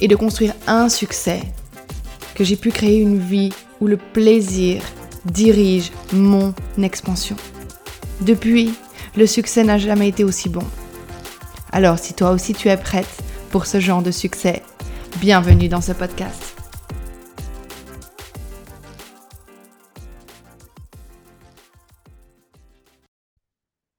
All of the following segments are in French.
et de construire un succès, que j'ai pu créer une vie où le plaisir dirige mon expansion. Depuis, le succès n'a jamais été aussi bon. Alors si toi aussi tu es prête pour ce genre de succès, bienvenue dans ce podcast.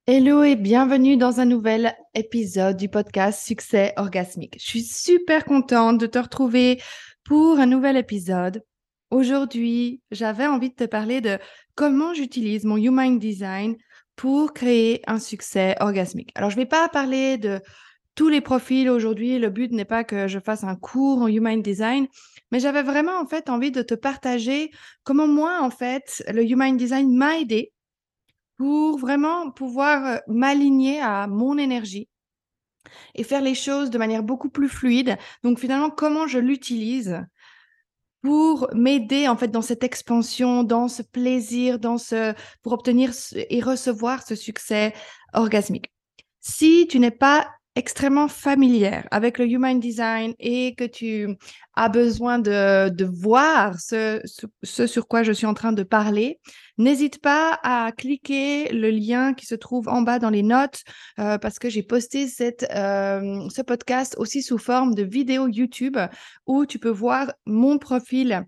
Hello et bienvenue dans un nouvel épisode du podcast Succès orgasmique. Je suis super contente de te retrouver pour un nouvel épisode. Aujourd'hui, j'avais envie de te parler de comment j'utilise mon Human Design pour créer un succès orgasmique. Alors, je ne vais pas parler de tous les profils aujourd'hui. Le but n'est pas que je fasse un cours en Human Design, mais j'avais vraiment en fait envie de te partager comment moi, en fait, le Human Design m'a aidé pour vraiment pouvoir m'aligner à mon énergie et faire les choses de manière beaucoup plus fluide. Donc finalement, comment je l'utilise pour m'aider en fait dans cette expansion, dans ce plaisir, dans ce pour obtenir et recevoir ce succès orgasmique? Si tu n'es pas extrêmement familière avec le Human Design et que tu as besoin de, de voir ce, ce, sur quoi je suis en train de parler, n'hésite pas à cliquer le lien qui se trouve en bas dans les notes euh, parce que j'ai posté cette, euh, ce podcast aussi sous forme de vidéo YouTube où tu peux voir mon profil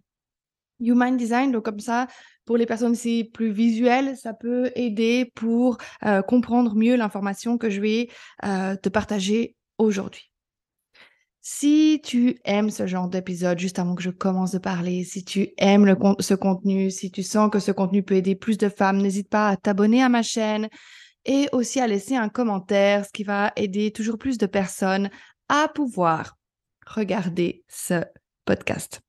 Human Design. Donc comme ça, pour les personnes aussi plus visuelles, ça peut aider pour euh, comprendre mieux l'information que je vais euh, te partager aujourd'hui. Si tu aimes ce genre d'épisode, juste avant que je commence de parler, si tu aimes ce contenu, si tu sens que ce contenu peut aider plus de femmes, n'hésite pas à t'abonner à ma chaîne et aussi à laisser un commentaire, ce qui va aider toujours plus de personnes à pouvoir regarder ce podcast.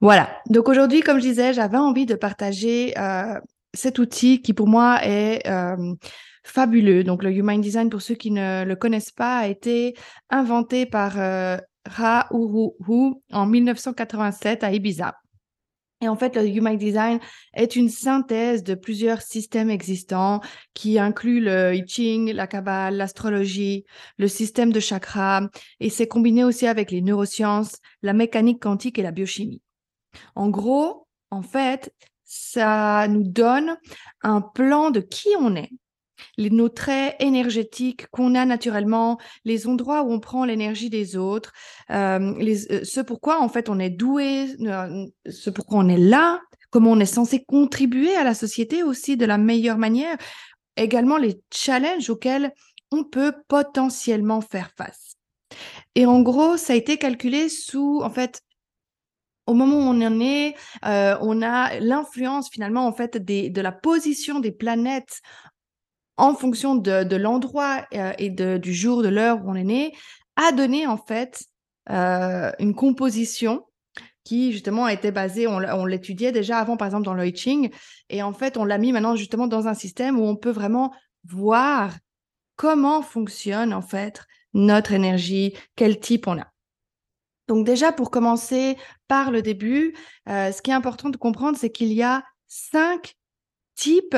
Voilà. Donc aujourd'hui, comme je disais, j'avais envie de partager euh, cet outil qui pour moi est euh, fabuleux. Donc le Human Design, pour ceux qui ne le connaissent pas, a été inventé par euh, Ra Uruhu en 1987 à Ibiza. Et en fait, le Human Design est une synthèse de plusieurs systèmes existants qui incluent le I Ching, la Kabbale, l'astrologie, le système de chakras, et c'est combiné aussi avec les neurosciences, la mécanique quantique et la biochimie. En gros, en fait, ça nous donne un plan de qui on est, les, nos traits énergétiques qu'on a naturellement, les endroits où on prend l'énergie des autres, euh, euh, ce pourquoi en fait on est doué, euh, ce pourquoi on est là, comment on est censé contribuer à la société aussi de la meilleure manière, également les challenges auxquels on peut potentiellement faire face. Et en gros, ça a été calculé sous en fait au moment où on est, euh, on a l'influence finalement en fait de la position des planètes en fonction de, l'endroit euh, et du jour, de l'heure où on est né, a donné en fait euh, une composition qui justement a été basée, on, l'étudiait déjà avant par exemple dans le et en fait on l'a mis maintenant justement dans un système où on peut vraiment voir comment fonctionne en fait notre énergie, quel type on a. Donc déjà, pour commencer par le début, euh, ce qui est important de comprendre, c'est qu'il y a cinq types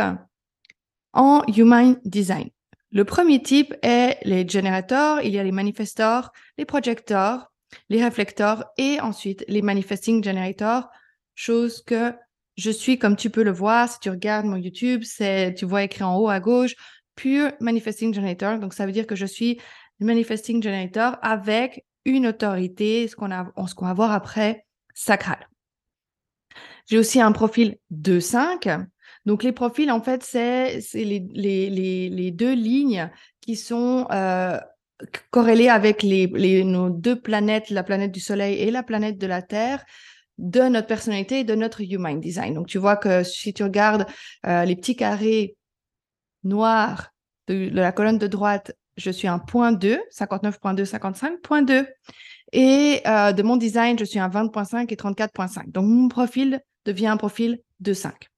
en Human Design. Le premier type est les générateurs, il y a les manifestors, les projecteurs, les réflecteurs et ensuite les manifesting generators, chose que je suis comme tu peux le voir si tu regardes mon YouTube, c'est tu vois écrit en haut à gauche pure manifesting generator. Donc ça veut dire que je suis manifesting generator avec une autorité, ce qu'on va voir après, sacral. J'ai aussi un profil 2-5. Donc, les profils, en fait, c'est les, deux lignes qui sont euh, corrélées avec les, nos deux planètes, la planète du Soleil et la planète de la Terre, de notre personnalité et de notre human design. Donc, tu vois que si tu regardes euh, les petits carrés noirs de la colonne de droite je suis un point 2, 59.2, 55.2. Et euh, de mon design, je suis un 20.5 et 34.5. Donc, mon profil devient un profil de 5.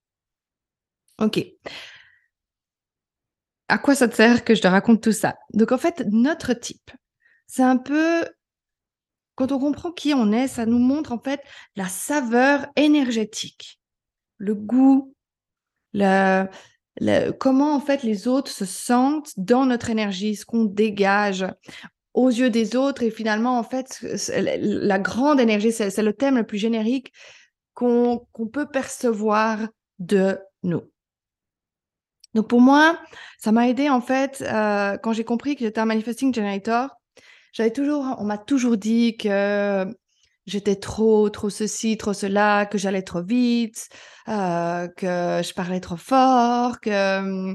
OK. À quoi ça te sert que je te raconte tout ça? Donc, en fait, notre type, c'est un peu quand on comprend qui on est, ça nous montre en fait la saveur énergétique, le goût, le, comment en fait les autres se sentent dans notre énergie, ce qu'on dégage aux yeux des autres et finalement en fait la grande énergie, c'est le thème le plus générique qu'on peut percevoir de nous. Donc pour moi, ça m'a aidé en fait euh, quand j'ai compris que j'étais un manifesting generator j'avais toujours, on m'a toujours dit que j'étais trop, trop ceci, trop cela, que j'allais trop vite, euh, que je parlais trop fort, que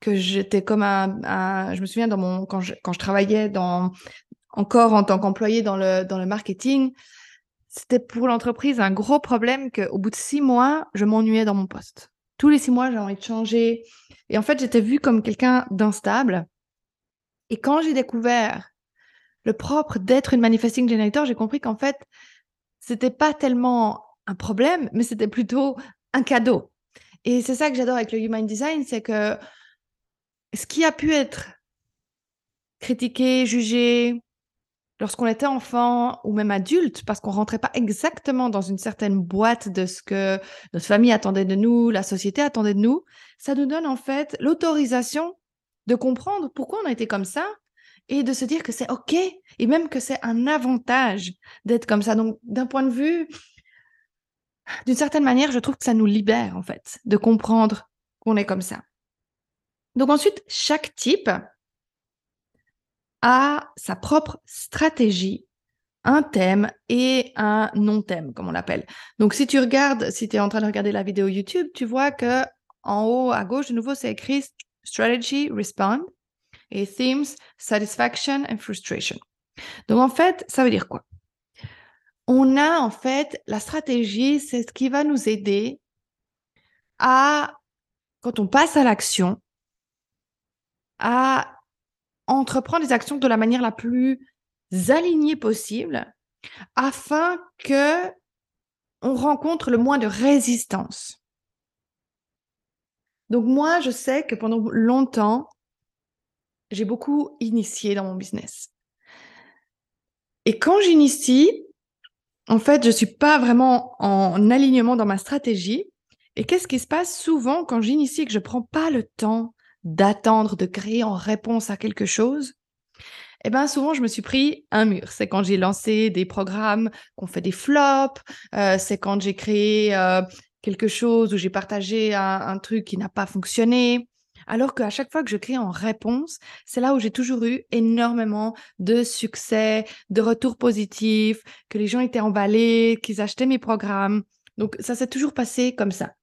que j'étais comme un, je me souviens dans mon quand je, quand je travaillais dans encore en tant qu'employé dans le dans le marketing, c'était pour l'entreprise un gros problème qu'au bout de six mois, je m'ennuyais dans mon poste. Tous les six mois, j'ai envie de changer. Et en fait, j'étais vue comme quelqu'un d'instable. Et quand j'ai découvert le propre d'être une manifesting generator, j'ai compris qu'en fait, c'était pas tellement un problème, mais c'était plutôt un cadeau. Et c'est ça que j'adore avec le Human Design, c'est que ce qui a pu être critiqué, jugé lorsqu'on était enfant ou même adulte, parce qu'on rentrait pas exactement dans une certaine boîte de ce que notre famille attendait de nous, la société attendait de nous, ça nous donne en fait l'autorisation de comprendre pourquoi on a été comme ça et de se dire que c'est OK et même que c'est un avantage d'être comme ça. Donc, d'un point de vue, d'une certaine manière, je trouve que ça nous libère, en fait, de comprendre qu'on est comme ça. Donc ensuite, chaque type a sa propre stratégie, un thème et un non-thème, comme on l'appelle. Donc si tu regardes, si tu es en train de regarder la vidéo YouTube, tu vois que en haut à gauche, de nouveau, c'est écrit Strategy, Respond et themes, satisfaction and frustration. Donc en fait, ça veut dire quoi? On a en fait la stratégie, c'est ce qui va nous aider à, quand on passe à l'action, à entreprendre des actions de la manière la plus alignée possible afin que on rencontre le moins de résistance. Donc moi, je sais que pendant longtemps, j'ai beaucoup initié dans mon business. Et quand j'initie, en fait, je suis pas vraiment en alignement dans ma stratégie. Et qu'est-ce qui se passe souvent quand j'initie et que je prends pas le temps d'attendre, de créer en réponse à quelque chose? Eh bien, souvent, je me suis pris un mur. C'est quand j'ai lancé des programmes qu'on fait des flops. Euh, c'est quand j'ai créé euh, quelque chose où j'ai partagé un truc qui n'a pas fonctionné. Alors qu'à chaque fois que je crée en réponse, c'est là où j'ai toujours eu énormément de succès, de retours positifs, que les gens étaient emballés, qu'ils achetaient mes programmes. Donc ça s'est toujours passé comme ça.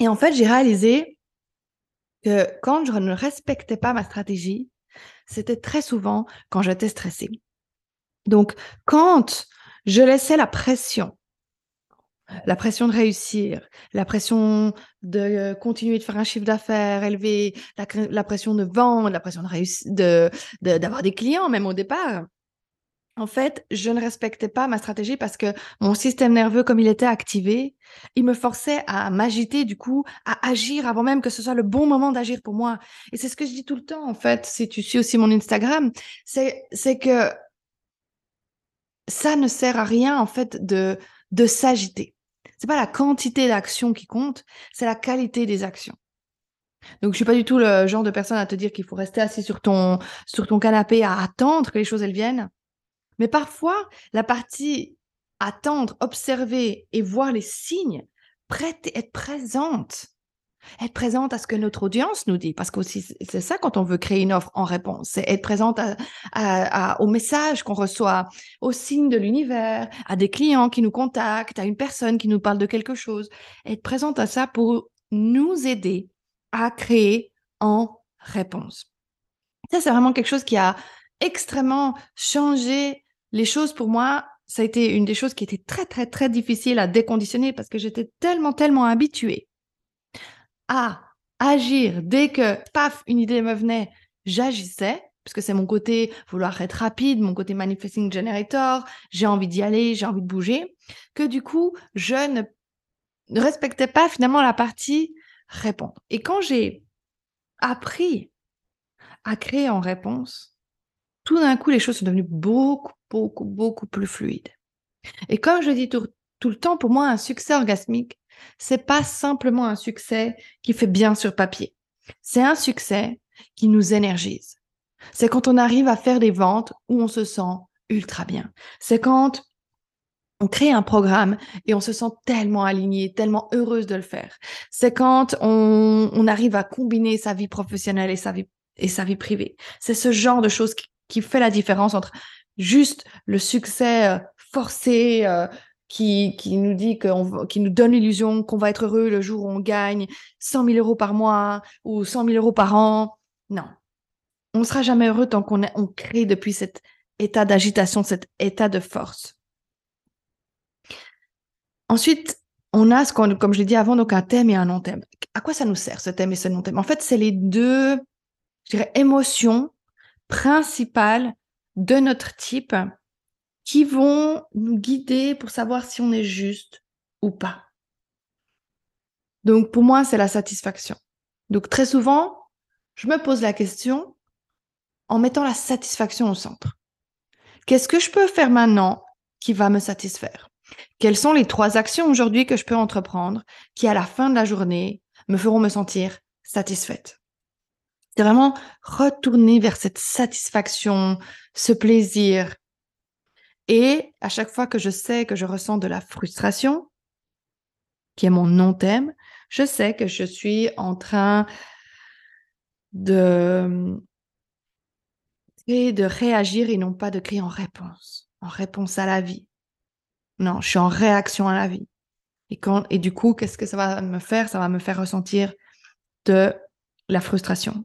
Et en fait, j'ai réalisé que quand je ne respectais pas ma stratégie, c'était très souvent quand j'étais stressée. Donc, quand je laissais la pression la pression de réussir, la pression de euh, continuer de faire un chiffre d'affaires élevé, la, pression de vendre, la pression de réussir, de, d'avoir des clients même au départ. En fait, je ne respectais pas ma stratégie parce que mon système nerveux, comme il était activé, il me forçait à m'agiter, du coup, à agir avant même que ce soit le bon moment d'agir pour moi. Et c'est ce que je dis tout le temps, en fait, si tu suis aussi mon Instagram, c'est, c'est que ça ne sert à rien, en fait, de, de s'agiter c'est pas la quantité d'actions qui compte, c'est la qualité des actions. Donc, je suis pas du tout le genre de personne à te dire qu'il faut rester assis sur ton, sur ton canapé à attendre que les choses elles viennent. Mais parfois, la partie attendre, observer et voir les signes, prête, être présente, être présente à ce que notre audience nous dit, parce que c'est ça quand on veut créer une offre en réponse, c'est être présente à, au message qu'on reçoit, aux signes de l'univers, à des clients qui nous contactent, à une personne qui nous parle de quelque chose, être présente à ça pour nous aider à créer en réponse. Ça, c'est vraiment quelque chose qui a extrêmement changé les choses pour moi. Ça a été une des choses qui était très, très, très difficile à déconditionner parce que j'étais tellement, tellement habituée à agir dès que, paf, une idée me venait, j'agissais. parce que c'est mon côté vouloir être rapide, mon côté manifesting generator, j'ai envie d'y aller, j'ai envie de bouger, que du coup, je ne, respectais pas finalement la partie répondre. Et quand j'ai appris à créer en réponse, tout d'un coup, les choses sont devenues beaucoup, beaucoup, beaucoup plus fluides. Et comme je dis tout, tout le temps, pour moi, un succès orgasmique, c'est pas simplement un succès qui fait bien sur papier. C'est un succès qui nous énergise. C'est quand on arrive à faire des ventes où on se sent ultra bien. C'est quand on crée un programme et on se sent tellement aligné, tellement heureuse de le faire. C'est quand on, arrive à combiner sa vie professionnelle et sa vie, et sa vie privée. C'est ce genre de choses qui, fait la différence entre juste le succès euh, forcé euh, qui, qui nous dit qu'on, qui nous donne l'illusion qu'on va être heureux le jour où on gagne 100 000 euros par mois ou 100 000 euros par an. Non. On ne sera jamais heureux tant qu'on on crée depuis cet état d'agitation, cet état de force. Ensuite, on a ce qu'on, comme je l'ai dit avant, donc un thème et un non-thème. À quoi ça nous sert ce thème et ce non-thème? En fait, c'est les deux, je émotions principales de notre type qui vont nous guider pour savoir si on est juste ou pas. Donc pour moi, c'est la satisfaction. Donc très souvent, je me pose la question en mettant la satisfaction au centre. Qu'est-ce que je peux faire maintenant qui va me satisfaire? Quelles sont les trois actions aujourd'hui que je peux entreprendre qui, à la fin de la journée, me feront me sentir satisfaite? C'est vraiment retourner vers cette satisfaction, ce plaisir, et à chaque fois que je sais que je ressens de la frustration, qui est mon non-thème, je sais que je suis en train de, de réagir et non pas de crier en réponse, en réponse à la vie. Non, je suis en réaction à la vie. Et, quand, et du coup, qu'est-ce que ça va me faire? Ça va me faire ressentir de la frustration.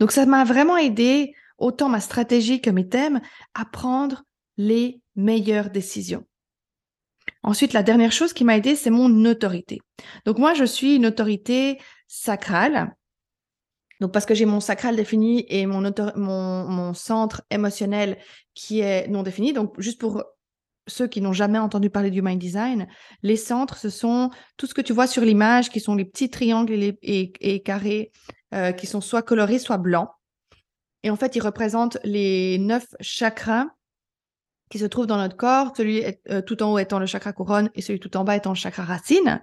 Donc ça m'a vraiment aidé autant ma stratégie que mes thèmes, à prendre les meilleures décisions. Ensuite, la dernière chose qui m'a aidé, c'est mon autorité. Donc moi, je suis une autorité sacrale. Donc parce que j'ai mon sacral défini et mon, centre émotionnel qui est non défini. Donc juste pour ceux qui n'ont jamais entendu parler du mind design, les centres, ce sont tout ce que tu vois sur l'image, qui sont les petits triangles et, et, carrés, euh, qui sont soit colorés, soit blancs. Et en fait, il représente les neuf chakras qui se trouvent dans notre corps, celui euh, tout en haut étant le chakra couronne et celui tout en bas étant le chakra racine.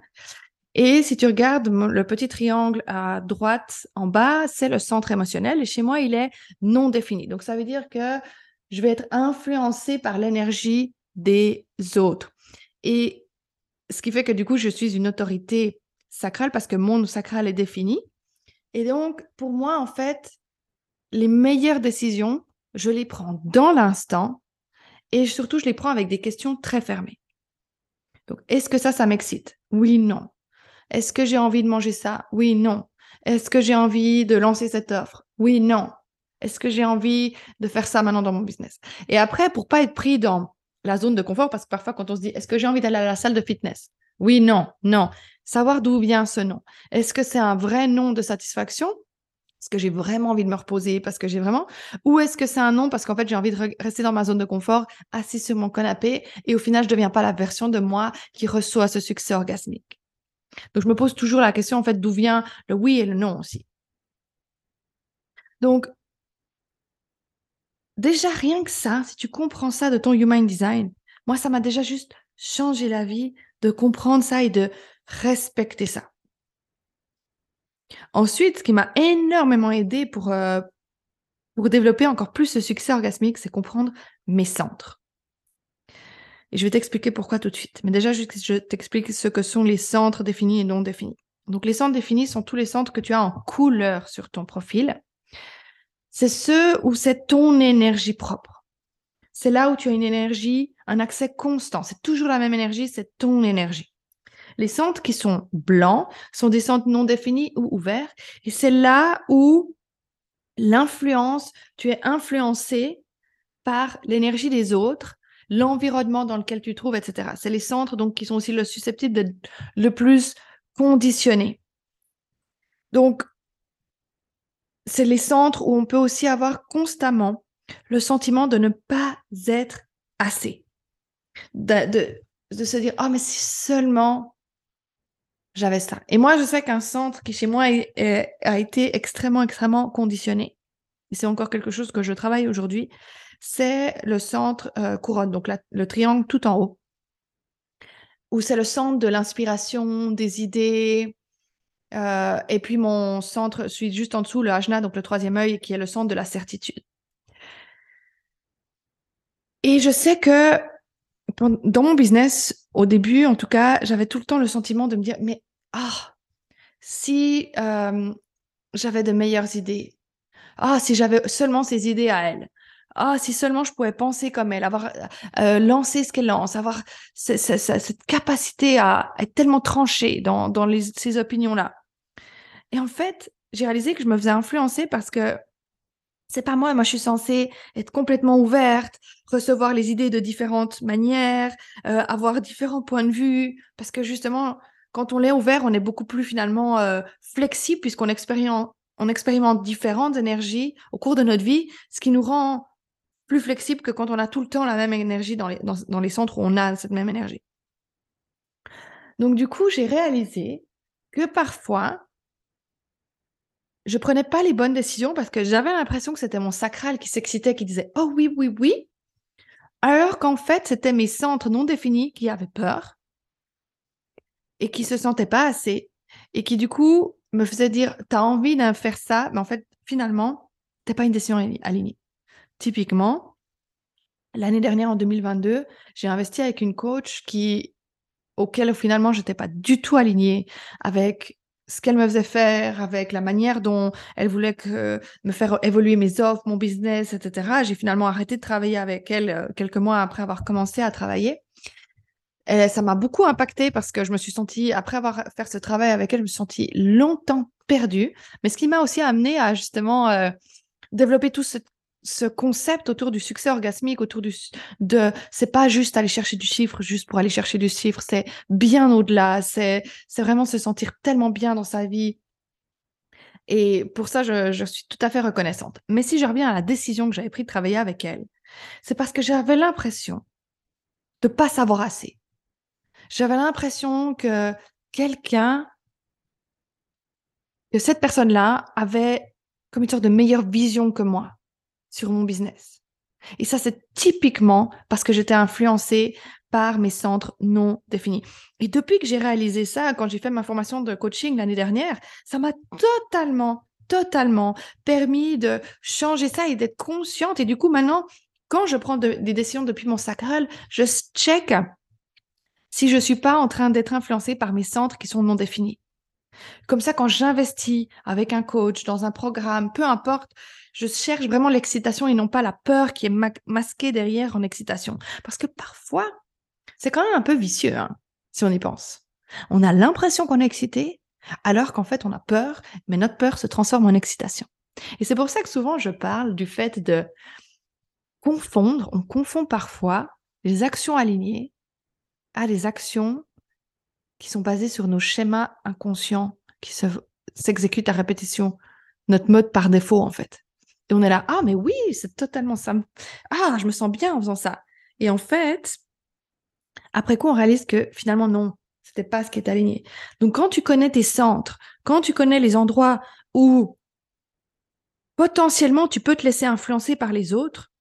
Et si tu regardes le petit triangle à droite en bas, c'est le centre émotionnel. Et chez moi, il est non défini. Donc, ça veut dire que je vais être influencée par l'énergie des autres. Et ce qui fait que du coup, je suis une autorité sacrale parce que mon sacral est défini. Et donc, pour moi, en fait, les meilleures décisions, je les prends dans l'instant et surtout, je les prends avec des questions très fermées. Est-ce que ça, ça m'excite? Oui, non. Est-ce que j'ai envie de manger ça? Oui, non. Est-ce que j'ai envie de lancer cette offre? Oui, non. Est-ce que j'ai envie de faire ça maintenant dans mon business? Et après, pour pas être pris dans la zone de confort, parce que parfois, quand on se dit, est-ce que j'ai envie d'aller à la salle de fitness? Oui, non, non. Savoir d'où vient ce nom? Est-ce que c'est un vrai nom de satisfaction? Est-ce que j'ai vraiment envie de me reposer parce que j'ai vraiment Ou est-ce que c'est un non parce qu'en fait j'ai envie de rester dans ma zone de confort, assis sur mon canapé et au final je ne deviens pas la version de moi qui reçoit ce succès orgasmique. Donc je me pose toujours la question en fait d'où vient le oui et le non aussi. Donc déjà rien que ça, si tu comprends ça de ton human design, moi ça m'a déjà juste changé la vie de comprendre ça et de respecter ça. Ensuite, ce qui m'a énormément aidé pour, euh, pour développer encore plus ce succès orgasmique, c'est comprendre mes centres. Et je vais t'expliquer pourquoi tout de suite. Mais déjà, je t'explique ce que sont les centres définis et non définis. Donc, les centres définis sont tous les centres que tu as en couleur sur ton profil. C'est ceux où c'est ton énergie propre. C'est là où tu as une énergie, un accès constant. C'est toujours la même énergie, c'est ton énergie. Les centres qui sont blancs sont des centres non définis ou ouverts. Et c'est là où l'influence, tu es influencé par l'énergie des autres, l'environnement dans lequel tu te trouves, etc. C'est les centres donc qui sont aussi le susceptibles d'être le plus conditionnés. Donc, c'est les centres où on peut aussi avoir constamment le sentiment de ne pas être assez. De, de, se dire, oh, mais si seulement j'avais ça. Et moi, je sais qu'un centre qui chez moi a été extrêmement, extrêmement conditionné, et c'est encore quelque chose que je travaille aujourd'hui, c'est le centre euh, couronne, donc le triangle tout en haut, où c'est le centre de l'inspiration, des idées, euh, et puis mon centre suit juste en dessous, le ajna, donc le troisième œil, qui est le centre de la certitude. Et je sais que dans mon business, au début, en tout cas, j'avais tout le temps le sentiment de me dire, mais ah, si euh, j'avais de meilleures idées, ah, si j'avais seulement ces idées à elle, ah, si seulement je pouvais penser comme elle, avoir euh, lancé ce qu'elle lance, avoir cette capacité à être tellement tranchée dans, dans ces opinions-là. Et en fait, j'ai réalisé que je me faisais influencer parce que c'est pas moi. Moi, je suis censée être complètement ouverte, recevoir les idées de différentes manières, euh, avoir différents points de vue. Parce que justement, quand on est ouvert, on est beaucoup plus finalement euh, flexible puisqu'on expérimente, différentes énergies au cours de notre vie, ce qui nous rend plus flexible que quand on a tout le temps la même énergie dans les, dans les centres où on a cette même énergie. Donc du coup, j'ai réalisé que parfois, je prenais pas les bonnes décisions parce que j'avais l'impression que c'était mon sacral qui s'excitait, qui disait oh oui, oui, oui, alors qu'en fait, c'était mes centres non définis qui avaient peur et qui se sentaient pas assez et qui du coup me faisaient dire tu as envie de faire ça, mais en fait, finalement, t'es pas une décision alignée. Typiquement, l'année dernière, en 2022, j'ai investi avec une coach qui auquel finalement j'étais pas du tout alignée avec ce qu'elle me faisait faire, avec la manière dont elle voulait que, me faire évoluer mes offres, mon business, etc. J'ai finalement arrêté de travailler avec elle euh, quelques mois après avoir commencé à travailler. Et ça m'a beaucoup impacté parce que je me suis sentie, après avoir fait ce travail avec elle, je me suis sentie longtemps perdue. Mais ce qui m'a aussi amené à justement euh, développer tout ce ce concept autour du succès orgasmique, autour du de c'est pas juste aller chercher du chiffre juste pour aller chercher du chiffre, c'est bien au-delà, c'est c'est vraiment se sentir tellement bien dans sa vie. Et pour ça, je, je suis tout à fait reconnaissante. Mais si je reviens à la décision que j'avais prise de travailler avec elle, c'est parce que j'avais l'impression de pas savoir assez. J'avais l'impression que quelqu'un, que cette personne-là avait comme une sorte de meilleure vision que moi sur mon business. Et ça, c'est typiquement parce que j'étais influencée par mes centres non définis. Et depuis que j'ai réalisé ça, quand j'ai fait ma formation de coaching l'année dernière, ça m'a totalement, totalement permis de changer ça et d'être consciente. Et du coup, maintenant, quand je prends des décisions depuis mon sacral, je check si je suis pas en train d'être influencée par mes centres qui sont non définis. Comme ça, quand j'investis avec un coach dans un programme, peu importe, je cherche vraiment l'excitation et non pas la peur qui est masquée derrière en excitation. Parce que parfois, c'est quand même un peu vicieux, hein, si on y pense. On a l'impression qu'on est excité, alors qu'en fait, on a peur, mais notre peur se transforme en excitation. Et c'est pour ça que souvent, je parle du fait de confondre, on confond parfois les actions alignées à des actions qui sont basées sur nos schémas inconscients qui s'exécutent à répétition, notre mode par défaut en fait. Et on est là, ah mais oui, c'est totalement ça. Ah, je me sens bien en faisant ça. Et en fait, après quoi on réalise que finalement non, c'était pas ce qui est aligné. Donc quand tu connais tes centres, quand tu connais les endroits où potentiellement tu peux te laisser influencer par les autres,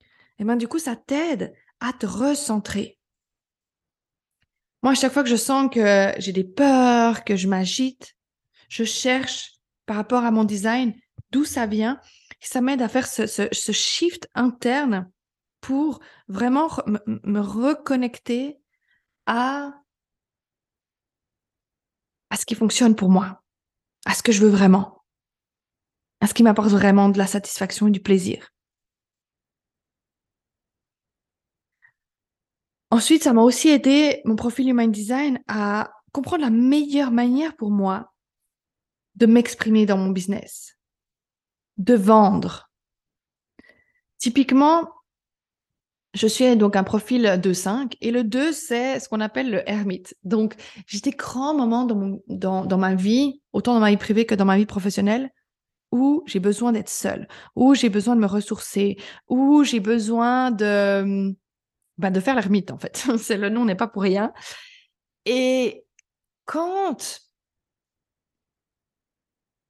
et eh ben du coup ça t'aide à te recentrer. Moi, à chaque fois que je sens que j'ai des peurs, que je m'agite, je cherche par rapport à mon design d'où ça vient. Ça m'aide à faire ce, shift interne pour vraiment me reconnecter à, à ce qui fonctionne pour moi, à ce que je veux vraiment, à ce qui m'apporte vraiment de la satisfaction et du plaisir. Ensuite, ça m'a aussi aidé, mon profil Human Design, à comprendre la meilleure manière pour moi de m'exprimer dans mon business, de vendre. Typiquement, je suis donc un profil 2-5 et le 2, c'est ce qu'on appelle le ermite. Donc, j'ai des grands moments dans, dans, dans ma vie, autant dans ma vie privée que dans ma vie professionnelle, où j'ai besoin d'être seule, où j'ai besoin de me ressourcer, où j'ai besoin de, bah, de faire l'ermite, en fait. C'est le nom n'est pas pour rien. Et quand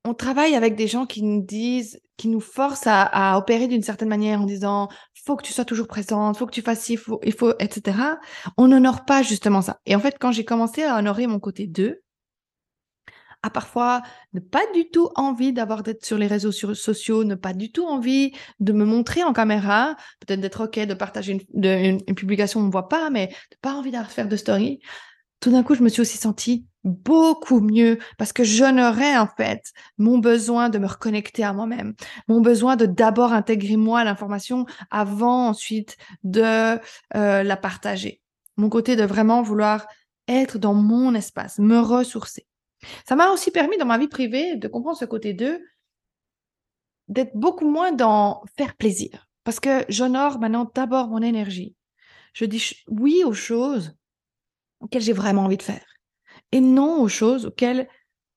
on travaille avec des gens qui nous disent, qui nous forcent à, opérer d'une certaine manière en disant, faut que tu sois toujours présente, faut que tu fasses ci, faut, il faut, etc. On n'honore pas justement ça. Et en fait, quand j'ai commencé à honorer mon côté 2, à parfois ne pas du tout envie d'avoir d'être sur les réseaux sociaux, ne pas du tout envie de me montrer en caméra, peut-être d'être OK, de partager une, publication, on ne voit pas, mais de pas envie de faire de story. Tout d'un coup, je me suis aussi sentie beaucoup mieux parce que j'honorais en fait mon besoin de me reconnecter à moi-même, mon besoin de d'abord intégrer moi l'information avant ensuite de euh, la partager. Mon côté de vraiment vouloir être dans mon espace, me ressourcer. Ça m'a aussi permis dans ma vie privée de comprendre ce côté d'eux, d'être beaucoup moins dans faire plaisir. Parce que j'honore maintenant d'abord mon énergie. Je dis oui aux choses auxquelles j'ai vraiment envie de faire. Et non aux choses auxquelles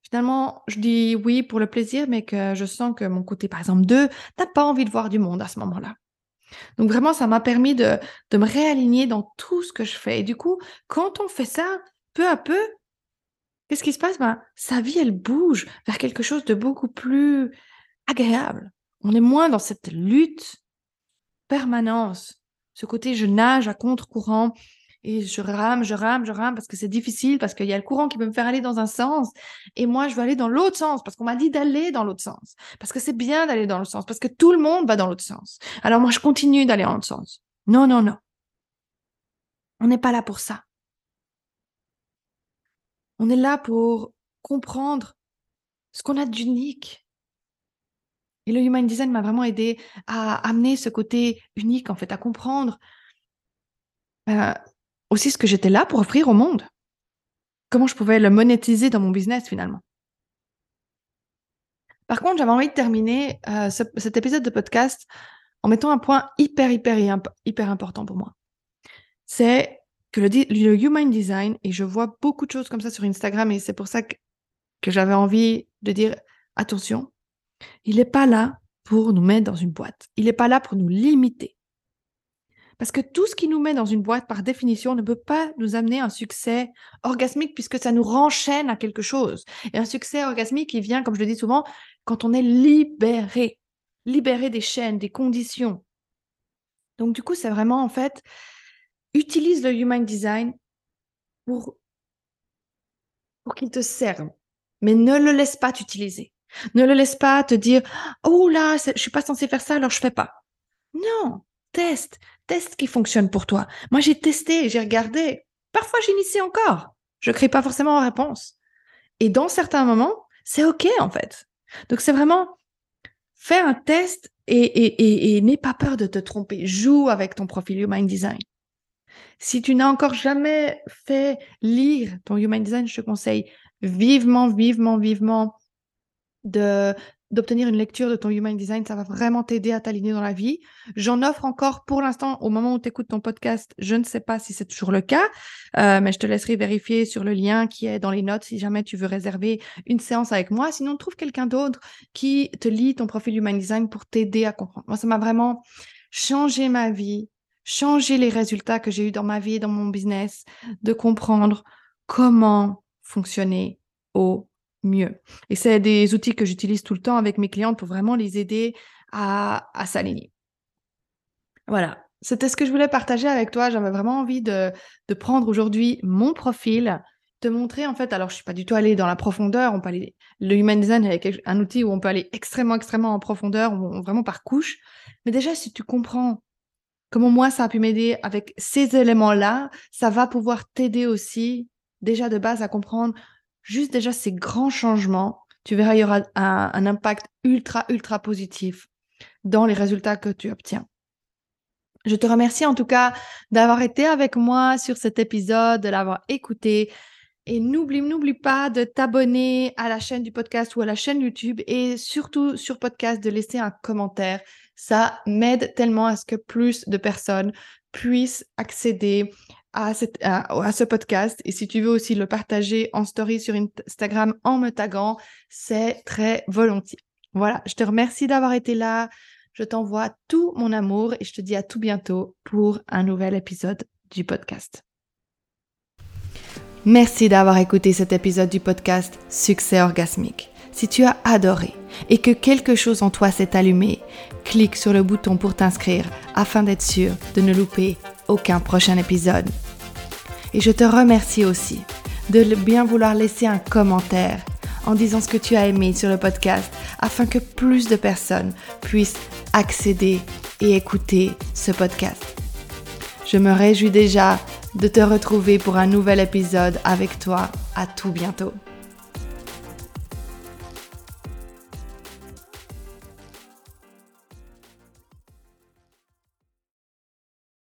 finalement je dis oui pour le plaisir, mais que je sens que mon côté, par exemple, 2, n'a pas envie de voir du monde à ce moment-là. Donc vraiment, ça m'a permis de, de me réaligner dans tout ce que je fais. Et du coup, quand on fait ça, peu à peu, Qu'est-ce qui se passe? Ben, Sa vie, elle bouge vers quelque chose de beaucoup plus agréable. On est moins dans cette lutte permanence, ce côté je nage à contre-courant et je rame, je rame, je rame parce que c'est difficile, parce qu'il y a le courant qui peut me faire aller dans un sens et moi je veux aller dans l'autre sens parce qu'on m'a dit d'aller dans l'autre sens, parce que c'est bien d'aller dans l'autre sens, parce que tout le monde va dans l'autre sens. Alors moi je continue d'aller dans l'autre sens. Non, non, non. On n'est pas là pour ça. On est là pour comprendre ce qu'on a d'unique. Et le Human Design m'a vraiment aidé à amener ce côté unique, en fait, à comprendre ben, aussi ce que j'étais là pour offrir au monde. Comment je pouvais le monétiser dans mon business finalement. Par contre, j'avais envie de terminer euh, cet épisode de podcast en mettant un point hyper, hyper, hyper important pour moi. C'est que le, human design, et je vois beaucoup de choses comme ça sur Instagram, et c'est pour ça que, que j'avais envie de dire attention, il n'est pas là pour nous mettre dans une boîte. Il n'est pas là pour nous limiter. Parce que tout ce qui nous met dans une boîte, par définition, ne peut pas nous amener un succès orgasmique puisque ça nous renchaîne à quelque chose. Et un succès orgasmique, il vient, comme je le dis souvent, quand on est libéré, libéré des chaînes, des conditions. Donc, du coup, c'est vraiment, en fait, utilise le Human Design pour, pour qu'il te serve, mais ne le laisse pas t'utiliser. Ne le laisse pas te dire Oh là, je suis pas censé faire ça, alors je fais pas. Non, teste, teste qui fonctionne pour toi. Moi, j'ai testé, j'ai regardé. Parfois, j'initie encore. Je crée pas forcément en réponse. Et dans certains moments, c'est OK en fait. Donc, c'est vraiment faire un test et, et, et n'aie pas peur de te tromper. Joue avec ton profil Human Design. Si tu n'as encore jamais fait lire ton Human Design, je te conseille vivement, vivement, vivement de d'obtenir une lecture de ton Human Design, ça va vraiment t'aider à t'aligner dans la vie. J'en offre encore pour l'instant, au moment où tu écoutes ton podcast, je ne sais pas si c'est toujours le cas, euh, mais je te laisserai vérifier sur le lien qui est dans les notes si jamais tu veux réserver une séance avec moi. Sinon, trouve quelqu'un d'autre qui te lit ton profil Human Design pour t'aider à comprendre. Moi, ça m'a vraiment changé ma vie changer les résultats que j'ai eus dans ma vie dans mon business, de comprendre comment fonctionner au mieux. Et c'est des outils que j'utilise tout le temps avec mes clientes pour vraiment les aider à, s'aligner. Voilà, c'était ce que je voulais partager avec toi. J'avais vraiment envie de, prendre aujourd'hui mon profil, te montrer en fait. Alors, je suis pas du tout allée dans la profondeur. On peut aller, le Human Design est un outil où on peut aller extrêmement, extrêmement en profondeur, vraiment par couche. Mais déjà, si tu comprends comment moi, ça a pu m'aider avec ces éléments-là, ça va pouvoir t'aider aussi déjà de base à comprendre juste déjà ces grands changements. Tu verras, il y aura un, impact ultra, ultra positif dans les résultats que tu obtiens. Je te remercie en tout cas d'avoir été avec moi sur cet épisode, de l'avoir écouté. Et n'oublie, n'oublie pas de t'abonner à la chaîne du podcast ou à la chaîne YouTube et surtout sur podcast de laisser un commentaire ça m'aide tellement à ce que plus de personnes puissent accéder à, ce podcast. Et si tu veux aussi le partager en story sur Instagram en me taguant, c'est très volontiers. Voilà, je te remercie d'avoir été là. Je t'envoie tout mon amour et je te dis à tout bientôt pour un nouvel épisode du podcast. Merci d'avoir écouté cet épisode du podcast Succès orgasmique. Si tu as adoré et que quelque chose en toi s'est allumé, clique sur le bouton pour t'inscrire afin d'être sûr de ne louper aucun prochain épisode. Et je te remercie aussi de bien vouloir laisser un commentaire en disant ce que tu as aimé sur le podcast afin que plus de personnes puissent accéder et écouter ce podcast. Je me réjouis déjà de te retrouver pour un nouvel épisode avec toi. À tout bientôt.